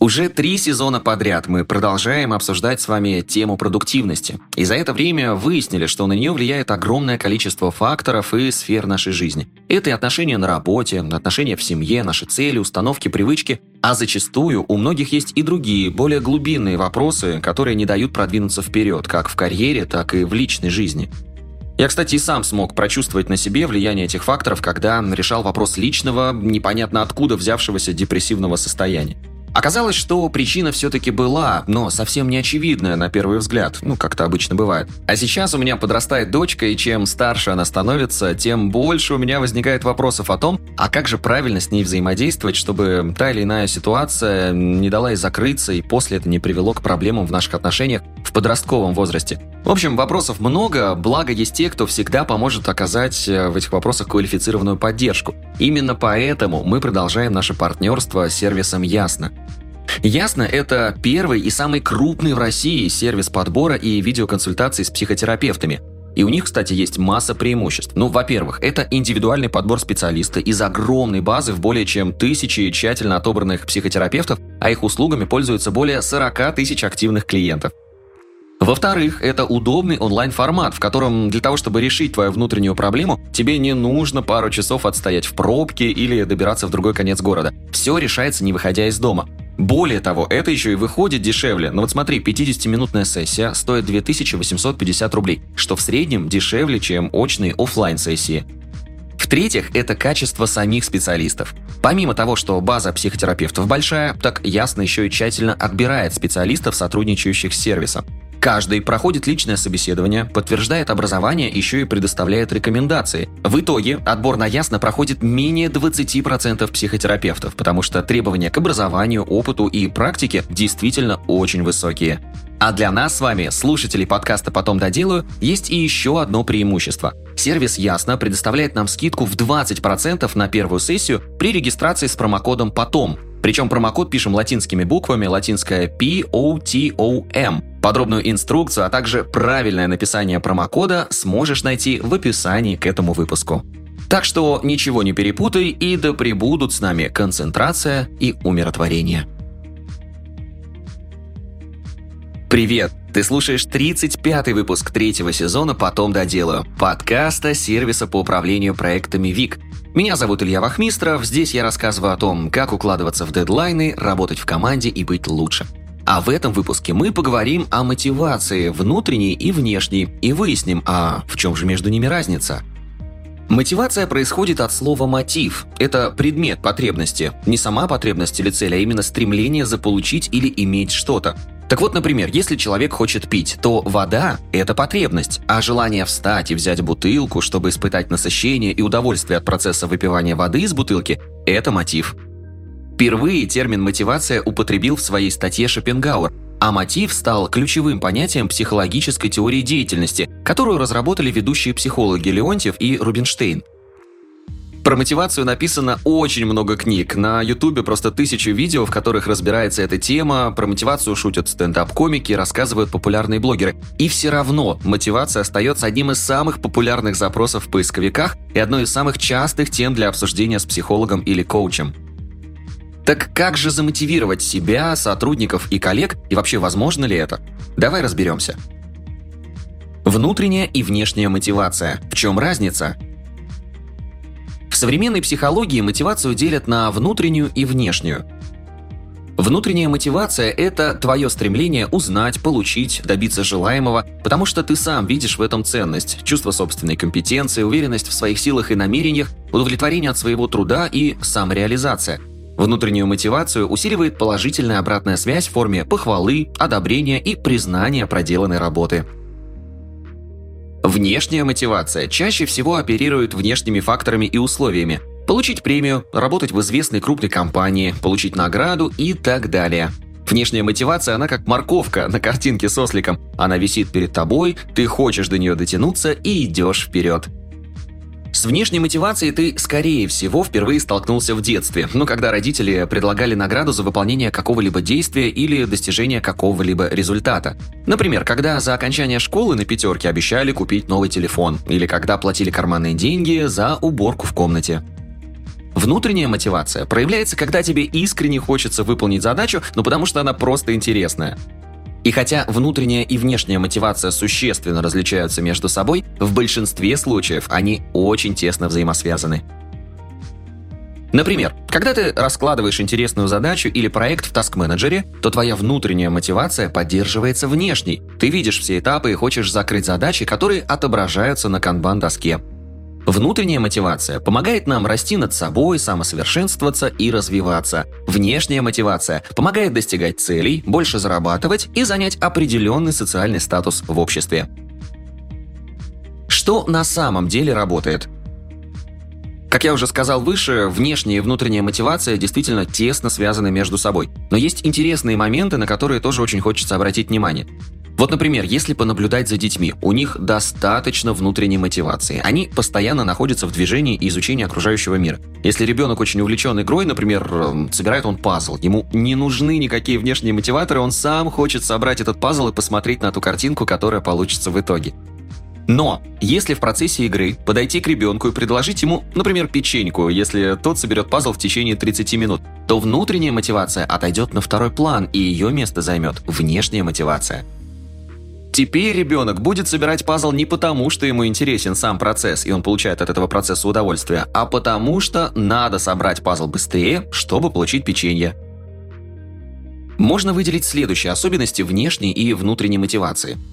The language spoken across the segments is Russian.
Уже три сезона подряд мы продолжаем обсуждать с вами тему продуктивности. И за это время выяснили, что на нее влияет огромное количество факторов и сфер нашей жизни. Это и отношения на работе, отношения в семье, наши цели, установки, привычки. А зачастую у многих есть и другие, более глубинные вопросы, которые не дают продвинуться вперед, как в карьере, так и в личной жизни. Я, кстати, и сам смог прочувствовать на себе влияние этих факторов, когда решал вопрос личного, непонятно откуда взявшегося депрессивного состояния. Оказалось, что причина все-таки была, но совсем не очевидная на первый взгляд, ну, как-то обычно бывает. А сейчас у меня подрастает дочка, и чем старше она становится, тем больше у меня возникает вопросов о том, а как же правильно с ней взаимодействовать, чтобы та или иная ситуация не дала ей закрыться, и после это не привело к проблемам в наших отношениях в подростковом возрасте. В общем, вопросов много, благо есть те, кто всегда поможет оказать э, в этих вопросах квалифицированную поддержку. Именно поэтому мы продолжаем наше партнерство с сервисом Ясно. Ясно, это первый и самый крупный в России сервис подбора и видеоконсультаций с психотерапевтами. И у них, кстати, есть масса преимуществ. Ну, во-первых, это индивидуальный подбор специалиста из огромной базы в более чем тысячи тщательно отобранных психотерапевтов, а их услугами пользуются более 40 тысяч активных клиентов. Во-вторых, это удобный онлайн-формат, в котором для того, чтобы решить твою внутреннюю проблему, тебе не нужно пару часов отстоять в пробке или добираться в другой конец города. Все решается, не выходя из дома. Более того, это еще и выходит дешевле. Но вот смотри, 50-минутная сессия стоит 2850 рублей, что в среднем дешевле, чем очные офлайн сессии В-третьих, это качество самих специалистов. Помимо того, что база психотерапевтов большая, так ясно еще и тщательно отбирает специалистов, сотрудничающих с сервисом. Каждый проходит личное собеседование, подтверждает образование, еще и предоставляет рекомендации. В итоге отбор на ясно проходит менее 20% психотерапевтов, потому что требования к образованию, опыту и практике действительно очень высокие. А для нас с вами, слушателей подкаста «Потом доделаю», есть и еще одно преимущество. Сервис Ясно предоставляет нам скидку в 20% на первую сессию при регистрации с промокодом «Потом», причем промокод пишем латинскими буквами, латинское P-O-T-O-M. Подробную инструкцию, а также правильное написание промокода сможешь найти в описании к этому выпуску. Так что ничего не перепутай и да пребудут с нами концентрация и умиротворение. Привет! Ты слушаешь 35-й выпуск третьего сезона «Потом доделаю» подкаста сервиса по управлению проектами ВИК – меня зовут Илья Вахмистров, здесь я рассказываю о том, как укладываться в дедлайны, работать в команде и быть лучше. А в этом выпуске мы поговорим о мотивации внутренней и внешней и выясним, а в чем же между ними разница. Мотивация происходит от слова «мотив». Это предмет потребности. Не сама потребность или цель, а именно стремление заполучить или иметь что-то. Так вот, например, если человек хочет пить, то вода – это потребность, а желание встать и взять бутылку, чтобы испытать насыщение и удовольствие от процесса выпивания воды из бутылки – это мотив. Впервые термин «мотивация» употребил в своей статье Шопенгауэр, а мотив стал ключевым понятием психологической теории деятельности, которую разработали ведущие психологи Леонтьев и Рубинштейн – про мотивацию написано очень много книг. На ютубе просто тысячи видео, в которых разбирается эта тема. Про мотивацию шутят стендап-комики, рассказывают популярные блогеры. И все равно мотивация остается одним из самых популярных запросов в поисковиках и одной из самых частых тем для обсуждения с психологом или коучем. Так как же замотивировать себя, сотрудников и коллег, и вообще возможно ли это? Давай разберемся. Внутренняя и внешняя мотивация. В чем разница? В современной психологии мотивацию делят на внутреннюю и внешнюю. Внутренняя мотивация – это твое стремление узнать, получить, добиться желаемого, потому что ты сам видишь в этом ценность, чувство собственной компетенции, уверенность в своих силах и намерениях, удовлетворение от своего труда и самореализация. Внутреннюю мотивацию усиливает положительная обратная связь в форме похвалы, одобрения и признания проделанной работы. Внешняя мотивация чаще всего оперирует внешними факторами и условиями. Получить премию, работать в известной крупной компании, получить награду и так далее. Внешняя мотивация, она как морковка на картинке с осликом. Она висит перед тобой, ты хочешь до нее дотянуться и идешь вперед. С внешней мотивацией ты, скорее всего, впервые столкнулся в детстве, ну, когда родители предлагали награду за выполнение какого-либо действия или достижение какого-либо результата. Например, когда за окончание школы на пятерке обещали купить новый телефон, или когда платили карманные деньги за уборку в комнате. Внутренняя мотивация проявляется, когда тебе искренне хочется выполнить задачу, но потому что она просто интересная. И хотя внутренняя и внешняя мотивация существенно различаются между собой, в большинстве случаев они очень тесно взаимосвязаны. Например, когда ты раскладываешь интересную задачу или проект в таск-менеджере, то твоя внутренняя мотивация поддерживается внешней. Ты видишь все этапы и хочешь закрыть задачи, которые отображаются на канбан-доске. Внутренняя мотивация помогает нам расти над собой, самосовершенствоваться и развиваться. Внешняя мотивация помогает достигать целей, больше зарабатывать и занять определенный социальный статус в обществе. Что на самом деле работает? Как я уже сказал выше, внешняя и внутренняя мотивация действительно тесно связаны между собой. Но есть интересные моменты, на которые тоже очень хочется обратить внимание. Вот, например, если понаблюдать за детьми, у них достаточно внутренней мотивации. Они постоянно находятся в движении и изучении окружающего мира. Если ребенок очень увлечен игрой, например, эм, собирает он пазл, ему не нужны никакие внешние мотиваторы, он сам хочет собрать этот пазл и посмотреть на ту картинку, которая получится в итоге. Но если в процессе игры подойти к ребенку и предложить ему, например, печеньку, если тот соберет пазл в течение 30 минут, то внутренняя мотивация отойдет на второй план, и ее место займет внешняя мотивация. Теперь ребенок будет собирать пазл не потому, что ему интересен сам процесс, и он получает от этого процесса удовольствие, а потому что надо собрать пазл быстрее, чтобы получить печенье. Можно выделить следующие особенности внешней и внутренней мотивации –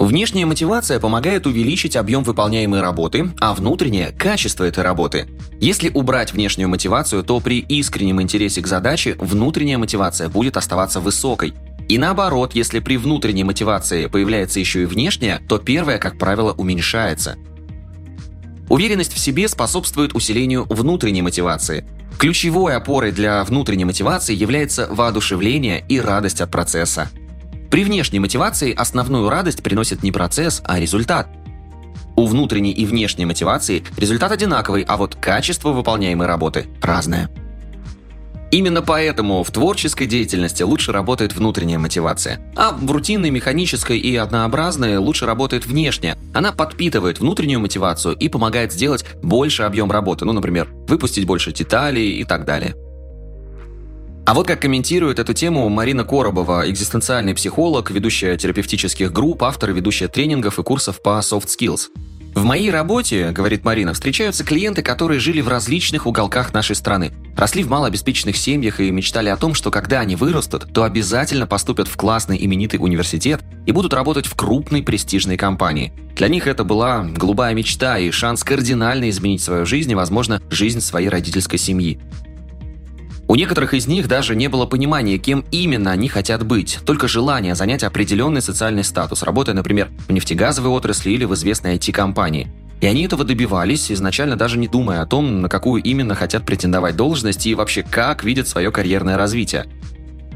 Внешняя мотивация помогает увеличить объем выполняемой работы, а внутренняя – качество этой работы. Если убрать внешнюю мотивацию, то при искреннем интересе к задаче внутренняя мотивация будет оставаться высокой. И наоборот, если при внутренней мотивации появляется еще и внешняя, то первая, как правило, уменьшается. Уверенность в себе способствует усилению внутренней мотивации. Ключевой опорой для внутренней мотивации является воодушевление и радость от процесса. При внешней мотивации основную радость приносит не процесс, а результат. У внутренней и внешней мотивации результат одинаковый, а вот качество выполняемой работы разное. Именно поэтому в творческой деятельности лучше работает внутренняя мотивация, а в рутинной, механической и однообразной лучше работает внешняя. Она подпитывает внутреннюю мотивацию и помогает сделать больше объем работы, ну, например, выпустить больше деталей и так далее. А вот как комментирует эту тему Марина Коробова, экзистенциальный психолог, ведущая терапевтических групп, автор и ведущая тренингов и курсов по soft skills. В моей работе, говорит Марина, встречаются клиенты, которые жили в различных уголках нашей страны, росли в малообеспеченных семьях и мечтали о том, что когда они вырастут, то обязательно поступят в классный именитый университет и будут работать в крупной престижной компании. Для них это была голубая мечта и шанс кардинально изменить свою жизнь и, возможно, жизнь своей родительской семьи. У некоторых из них даже не было понимания, кем именно они хотят быть, только желание занять определенный социальный статус, работая, например, в нефтегазовой отрасли или в известной IT-компании. И они этого добивались, изначально даже не думая о том, на какую именно хотят претендовать должность и вообще как видят свое карьерное развитие.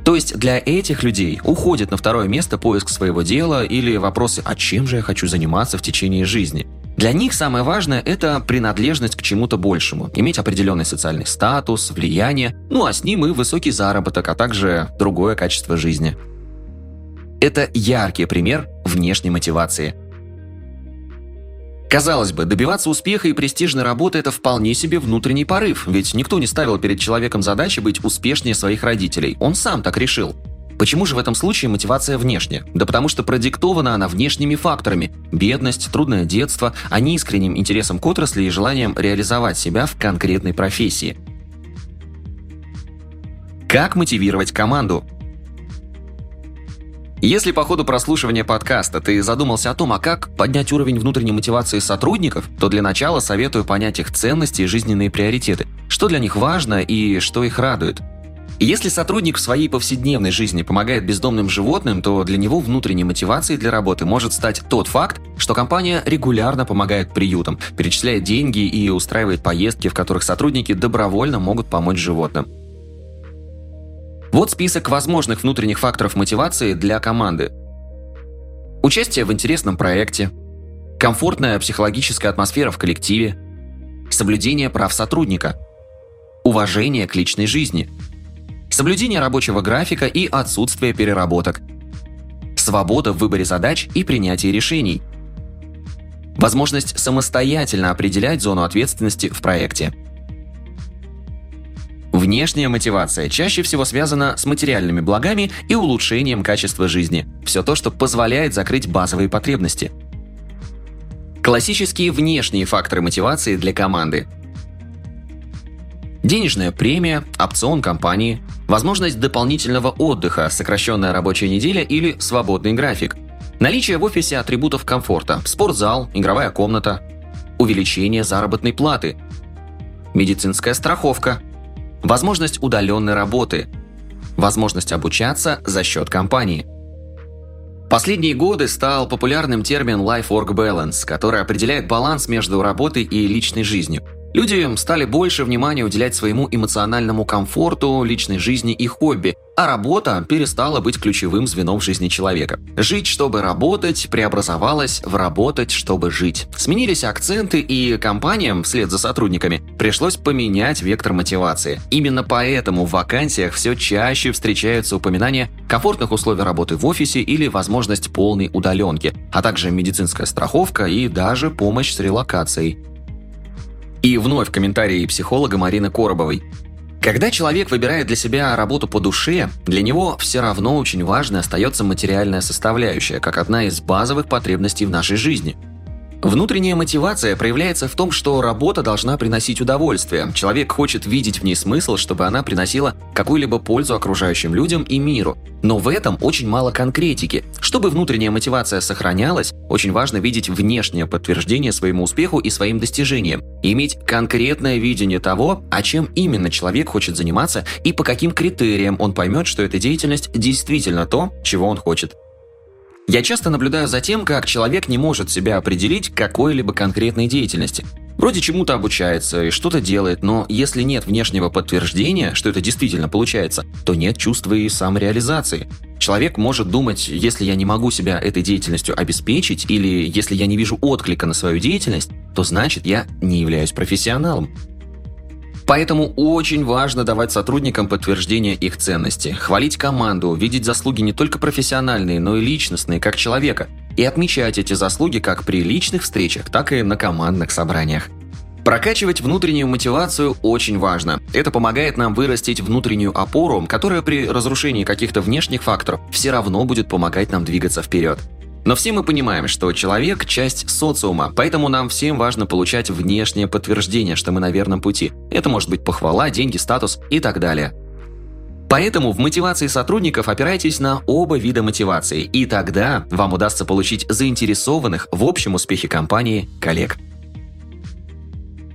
То есть для этих людей уходит на второе место поиск своего дела или вопросы «а чем же я хочу заниматься в течение жизни?». Для них самое важное – это принадлежность к чему-то большему, иметь определенный социальный статус, влияние, ну а с ним и высокий заработок, а также другое качество жизни. Это яркий пример внешней мотивации. Казалось бы, добиваться успеха и престижной работы – это вполне себе внутренний порыв, ведь никто не ставил перед человеком задачи быть успешнее своих родителей, он сам так решил – Почему же в этом случае мотивация внешняя? Да потому что продиктована она внешними факторами – бедность, трудное детство, а не искренним интересом к отрасли и желанием реализовать себя в конкретной профессии. Как мотивировать команду? Если по ходу прослушивания подкаста ты задумался о том, а как поднять уровень внутренней мотивации сотрудников, то для начала советую понять их ценности и жизненные приоритеты, что для них важно и что их радует – если сотрудник в своей повседневной жизни помогает бездомным животным, то для него внутренней мотивацией для работы может стать тот факт, что компания регулярно помогает приютам, перечисляет деньги и устраивает поездки, в которых сотрудники добровольно могут помочь животным. Вот список возможных внутренних факторов мотивации для команды. Участие в интересном проекте, комфортная психологическая атмосфера в коллективе, соблюдение прав сотрудника, уважение к личной жизни – соблюдение рабочего графика и отсутствие переработок, свобода в выборе задач и принятии решений, возможность самостоятельно определять зону ответственности в проекте, Внешняя мотивация чаще всего связана с материальными благами и улучшением качества жизни. Все то, что позволяет закрыть базовые потребности. Классические внешние факторы мотивации для команды. Денежная премия, опцион компании, возможность дополнительного отдыха, сокращенная рабочая неделя или свободный график, наличие в офисе атрибутов комфорта, спортзал, игровая комната, увеличение заработной платы, медицинская страховка, возможность удаленной работы, возможность обучаться за счет компании. Последние годы стал популярным термин Life-Work Balance, который определяет баланс между работой и личной жизнью – Люди стали больше внимания уделять своему эмоциональному комфорту, личной жизни и хобби, а работа перестала быть ключевым звеном в жизни человека. Жить, чтобы работать, преобразовалась в работать, чтобы жить. Сменились акценты, и компаниям, вслед за сотрудниками, пришлось поменять вектор мотивации. Именно поэтому в вакансиях все чаще встречаются упоминания комфортных условий работы в офисе или возможность полной удаленки, а также медицинская страховка и даже помощь с релокацией. И вновь комментарии психолога Марины Коробовой. Когда человек выбирает для себя работу по душе, для него все равно очень важной остается материальная составляющая, как одна из базовых потребностей в нашей жизни – Внутренняя мотивация проявляется в том, что работа должна приносить удовольствие. Человек хочет видеть в ней смысл, чтобы она приносила какую-либо пользу окружающим людям и миру. Но в этом очень мало конкретики. Чтобы внутренняя мотивация сохранялась, очень важно видеть внешнее подтверждение своему успеху и своим достижениям. иметь конкретное видение того, о чем именно человек хочет заниматься и по каким критериям он поймет, что эта деятельность действительно то, чего он хочет. Я часто наблюдаю за тем, как человек не может себя определить к какой-либо конкретной деятельности. Вроде чему-то обучается и что-то делает, но если нет внешнего подтверждения, что это действительно получается, то нет чувства и самореализации. Человек может думать, если я не могу себя этой деятельностью обеспечить, или если я не вижу отклика на свою деятельность, то значит я не являюсь профессионалом. Поэтому очень важно давать сотрудникам подтверждение их ценности, хвалить команду, видеть заслуги не только профессиональные, но и личностные, как человека, и отмечать эти заслуги как при личных встречах, так и на командных собраниях. Прокачивать внутреннюю мотивацию очень важно. Это помогает нам вырастить внутреннюю опору, которая при разрушении каких-то внешних факторов все равно будет помогать нам двигаться вперед. Но все мы понимаем, что человек – часть социума, поэтому нам всем важно получать внешнее подтверждение, что мы на верном пути. Это может быть похвала, деньги, статус и так далее. Поэтому в мотивации сотрудников опирайтесь на оба вида мотивации, и тогда вам удастся получить заинтересованных в общем успехе компании коллег.